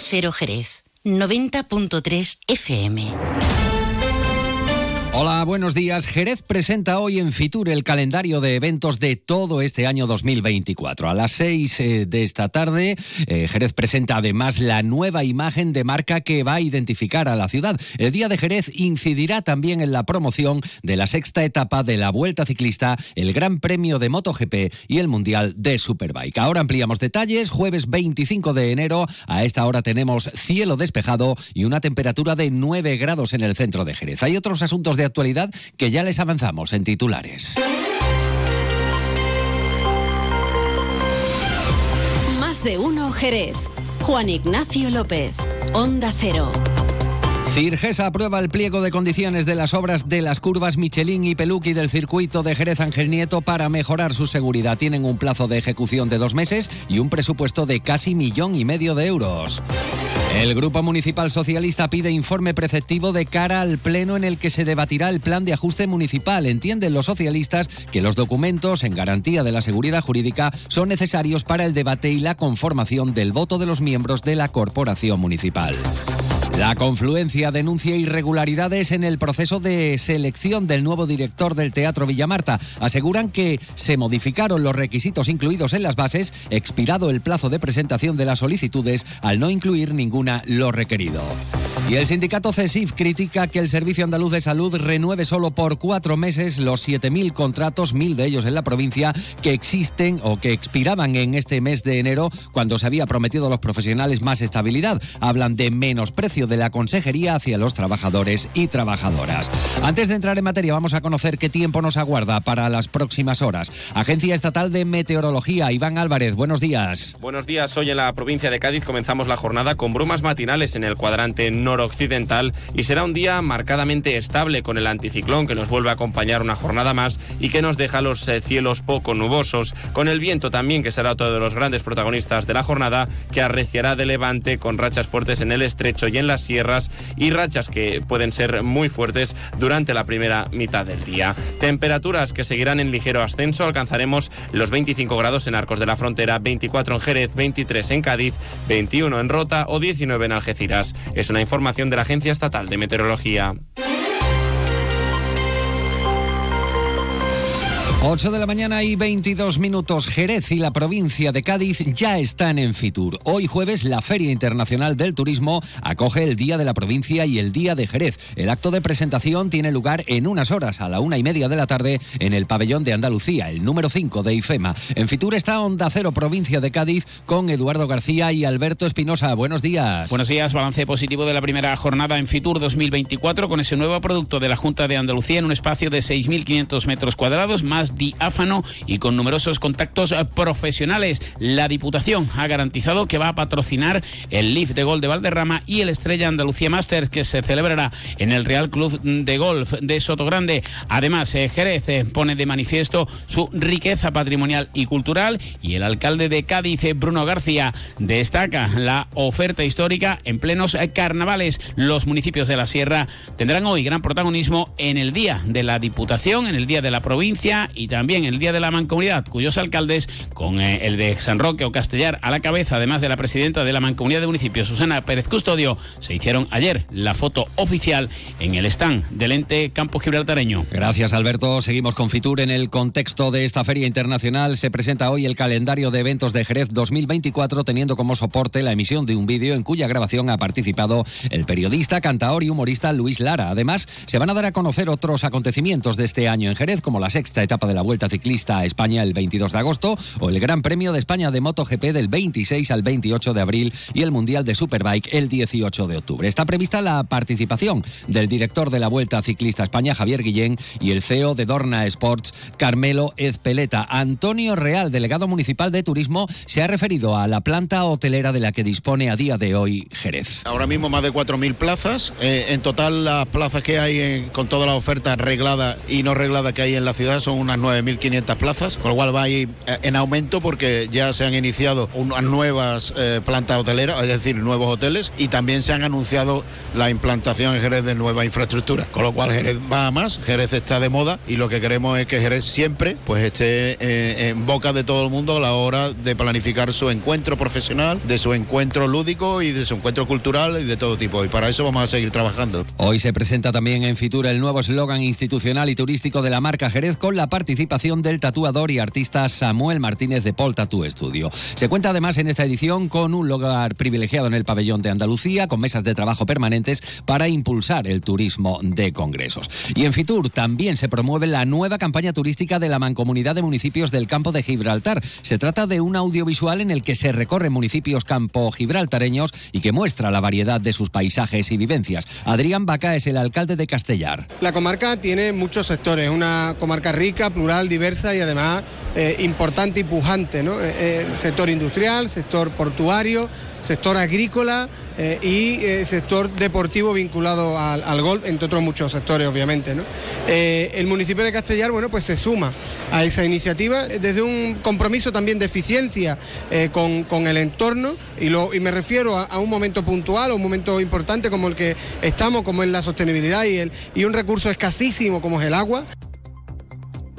Cero Jerez, 90.3 FM. Hola, buenos días. Jerez presenta hoy en Fitur el calendario de eventos de todo este año 2024. A las 6 eh, de esta tarde, eh, Jerez presenta además la nueva imagen de marca que va a identificar a la ciudad. El Día de Jerez incidirá también en la promoción de la sexta etapa de la Vuelta Ciclista, el Gran Premio de MotoGP y el Mundial de Superbike. Ahora ampliamos detalles. Jueves 25 de enero, a esta hora tenemos cielo despejado y una temperatura de 9 grados en el centro de Jerez. Hay otros asuntos de actualidad que ya les avanzamos en titulares. Más de uno Jerez. Juan Ignacio López. Onda Cero. Cirgesa aprueba el pliego de condiciones de las obras de las curvas Michelin y Peluqui del circuito de Jerez Ángel Nieto para mejorar su seguridad. Tienen un plazo de ejecución de dos meses y un presupuesto de casi millón y medio de euros. El Grupo Municipal Socialista pide informe preceptivo de cara al pleno en el que se debatirá el plan de ajuste municipal. Entienden los socialistas que los documentos en garantía de la seguridad jurídica son necesarios para el debate y la conformación del voto de los miembros de la corporación municipal. La confluencia denuncia irregularidades en el proceso de selección del nuevo director del Teatro Villamarta. Aseguran que se modificaron los requisitos incluidos en las bases, expirado el plazo de presentación de las solicitudes al no incluir ninguna lo requerido. Y el sindicato CESIF critica que el Servicio Andaluz de Salud renueve solo por cuatro meses los 7.000 contratos, mil de ellos en la provincia, que existen o que expiraban en este mes de enero cuando se había prometido a los profesionales más estabilidad. Hablan de menosprecio de la consejería hacia los trabajadores y trabajadoras. Antes de entrar en materia, vamos a conocer qué tiempo nos aguarda para las próximas horas. Agencia Estatal de Meteorología, Iván Álvarez, buenos días. Buenos días. Hoy en la provincia de Cádiz comenzamos la jornada con brumas matinales en el cuadrante norte occidental y será un día marcadamente estable con el anticiclón que nos vuelve a acompañar una jornada más y que nos deja los eh, cielos poco nubosos, con el viento también que será otro de los grandes protagonistas de la jornada que arreciará de levante con rachas fuertes en el estrecho y en las sierras y rachas que pueden ser muy fuertes durante la primera mitad del día. Temperaturas que seguirán en ligero ascenso, alcanzaremos los 25 grados en Arcos de la Frontera, 24 en Jerez, 23 en Cádiz, 21 en Rota o 19 en Algeciras. Es una información de la Agencia Estatal de Meteorología. 8 de la mañana y 22 minutos. Jerez y la provincia de Cádiz ya están en Fitur. Hoy jueves la Feria Internacional del Turismo acoge el Día de la Provincia y el Día de Jerez. El acto de presentación tiene lugar en unas horas a la una y media de la tarde en el pabellón de Andalucía, el número 5 de IFEMA. En Fitur está Onda Cero, provincia de Cádiz, con Eduardo García y Alberto Espinosa. Buenos días. Buenos días. Balance positivo de la primera jornada en Fitur 2024 con ese nuevo producto de la Junta de Andalucía en un espacio de 6.500 metros cuadrados, más diáfano y con numerosos contactos eh, profesionales. La Diputación ha garantizado que va a patrocinar el Leaf de Gol de Valderrama y el Estrella Andalucía Masters que se celebrará en el Real Club de Golf de Sotogrande. Además, eh, Jerez eh, pone de manifiesto su riqueza patrimonial y cultural y el alcalde de Cádiz, Bruno García, destaca la oferta histórica en plenos carnavales. Los municipios de la Sierra tendrán hoy gran protagonismo en el Día de la Diputación, en el Día de la Provincia y también el Día de la Mancomunidad, cuyos alcaldes, con eh, el de San Roque o Castellar a la cabeza, además de la presidenta de la Mancomunidad de Municipios, Susana Pérez Custodio, se hicieron ayer la foto oficial en el stand del ente Campo Gibraltareño. Gracias, Alberto. Seguimos con Fitur en el contexto de esta feria internacional. Se presenta hoy el calendario de eventos de Jerez 2024, teniendo como soporte la emisión de un vídeo en cuya grabación ha participado el periodista, cantaor y humorista Luis Lara. Además, se van a dar a conocer otros acontecimientos de este año en Jerez, como la sexta etapa de la Vuelta Ciclista a España el 22 de agosto o el Gran Premio de España de MotoGP del 26 al 28 de abril y el Mundial de Superbike el 18 de octubre. Está prevista la participación del director de la Vuelta Ciclista a España, Javier Guillén, y el CEO de Dorna Sports, Carmelo Ezpeleta. Antonio Real, delegado municipal de Turismo, se ha referido a la planta hotelera de la que dispone a día de hoy Jerez. Ahora mismo más de 4.000 plazas. Eh, en total las plazas que hay con toda la oferta reglada y no reglada que hay en la ciudad son unas 9.500 plazas, con lo cual va a ir eh, en aumento porque ya se han iniciado unas nuevas eh, plantas hoteleras, es decir, nuevos hoteles, y también se han anunciado la implantación en Jerez de nueva infraestructura, con lo cual Jerez va a más, Jerez está de moda y lo que queremos es que Jerez siempre pues esté eh, en boca de todo el mundo a la hora de planificar su encuentro profesional, de su encuentro lúdico y de su encuentro cultural y de todo tipo. Y para eso vamos a seguir trabajando. Hoy se presenta también en Fitur el nuevo eslogan institucional y turístico de la marca Jerez con la participación del tatuador y artista Samuel Martínez de Paul Tattoo Studio. Se cuenta además en esta edición con un lugar privilegiado en el pabellón de Andalucía, con mesas de trabajo permanentes para impulsar el turismo de congresos. Y en Fitur también se promueve la nueva campaña turística de la Mancomunidad de Municipios del Campo de Gibraltar. Se trata de un audiovisual en el que se recorren municipios campo gibraltareños y que muestra la variedad de sus paisajes y vivencias. Adrián Baca es el alcalde de Castellar. La comarca tiene muchos sectores, una comarca rica, plural, diversa y además eh, importante y pujante, ¿no? Eh, eh, sector industrial, sector portuario, sector agrícola y sector deportivo vinculado al, golf, entre otros muchos sectores, obviamente. ¿no? El municipio de Castellar, bueno, pues se suma a esa iniciativa desde un compromiso también de eficiencia con, con, el entorno y, lo, y me refiero a, a, un momento puntual, a un momento importante como el que estamos, como es la sostenibilidad y, el, y un recurso escasísimo como es el agua.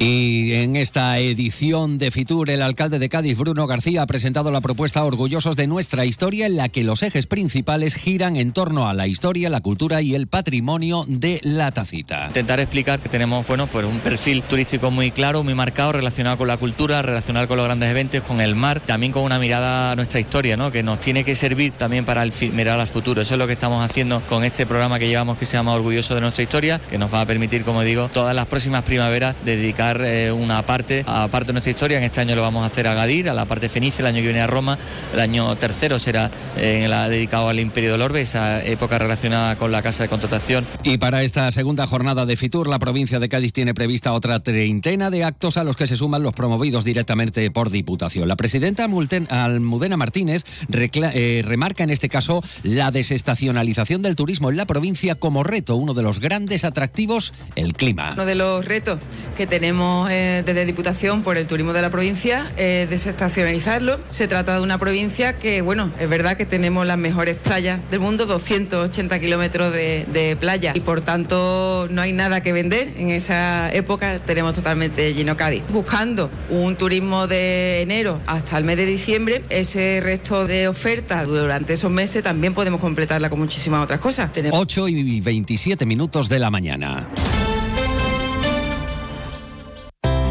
Y en esta edición de Fitur, el alcalde de Cádiz, Bruno García, ha presentado la propuesta Orgullosos de nuestra historia, en la que los ejes principales giran en torno a la historia, la cultura y el patrimonio de la tacita. Intentar explicar que tenemos bueno, pues un perfil turístico muy claro, muy marcado, relacionado con la cultura, relacionado con los grandes eventos, con el mar, también con una mirada a nuestra historia, ¿no? que nos tiene que servir también para mirar al futuro. Eso es lo que estamos haciendo con este programa que llevamos que se llama Orgulloso de nuestra historia, que nos va a permitir, como digo, todas las próximas primaveras dedicar eh, una parte a parte de nuestra historia. En este año lo vamos a hacer a Gadir, a la parte fenicia, el año que viene a Roma, el año tercero será eh, la, dedicado al Imperio del Orbe, esa época relacionada con la casa de contratación. Y para esta segunda jornada de Fitur, la provincia de Cádiz tiene prevista otra treintena de actos a los que se suman los promovidos directamente por Diputación. La presidenta Almudena Martínez eh, remarca en este caso la desestacionalización del turismo en la provincia como reto, uno de los grandes atractivos, el clima. Uno de los retos que tenemos eh, desde Diputación por el turismo de la provincia eh, desestacionalizarlo. Se trata de una provincia que, bueno, es verdad que tenemos las mejores playas del mundo, 280 kilómetros de, playa y por tanto no hay nada que vender. En esa época tenemos totalmente lleno Cádiz. Buscando un turismo de enero hasta el mes de diciembre, ese resto de ofertas durante esos meses también podemos completarla con muchísimas otras cosas. Tenemos... 8 y 27 minutos de la mañana.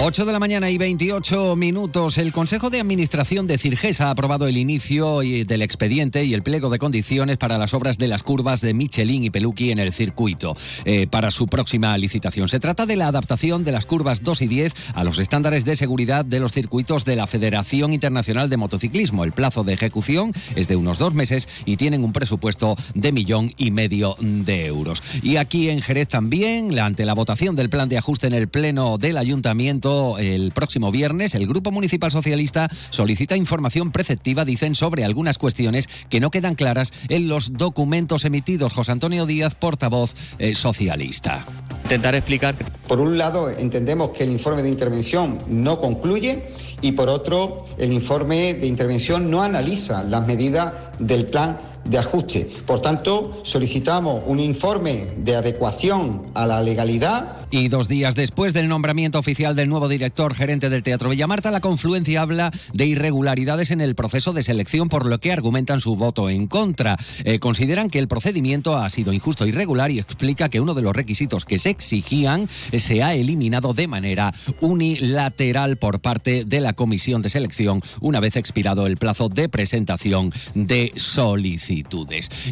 8 de la mañana y 28 minutos. El Consejo de Administración de Cirgesa ha aprobado el inicio del expediente y el pliego de condiciones para las obras de las curvas de Michelin y Peluqui en el circuito eh, para su próxima licitación. Se trata de la adaptación de las curvas 2 y 10 a los estándares de seguridad de los circuitos de la Federación Internacional de Motociclismo. El plazo de ejecución es de unos dos meses y tienen un presupuesto de millón y medio de euros. Y aquí en Jerez también, ante la votación del plan de ajuste en el Pleno del Ayuntamiento, el próximo viernes, el Grupo Municipal Socialista solicita información preceptiva, dicen, sobre algunas cuestiones que no quedan claras en los documentos emitidos. José Antonio Díaz, portavoz eh, socialista. Intentar explicar. Por un lado, entendemos que el informe de intervención no concluye y por otro, el informe de intervención no analiza las medidas del plan de ajuste. Por tanto, solicitamos un informe de adecuación a la legalidad. Y dos días después del nombramiento oficial del nuevo director gerente del Teatro Villamarta, la confluencia habla de irregularidades en el proceso de selección, por lo que argumentan su voto en contra. Eh, consideran que el procedimiento ha sido injusto e irregular y explica que uno de los requisitos que se exigían se ha eliminado de manera unilateral por parte de la comisión de selección una vez expirado el plazo de presentación de solicitud.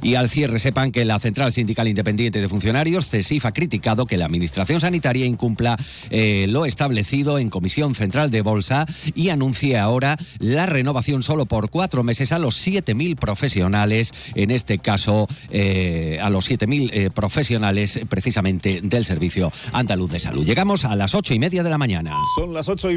Y al cierre sepan que la Central Sindical Independiente de Funcionarios, CESIF, ha criticado que la Administración sanitaria incumpla eh, lo establecido en Comisión Central de Bolsa y anuncie ahora la renovación solo por cuatro meses a los 7.000 profesionales, en este caso eh, a los 7.000 eh, profesionales precisamente del Servicio Andaluz de Salud. Llegamos a las ocho y media de la mañana. Son las ocho y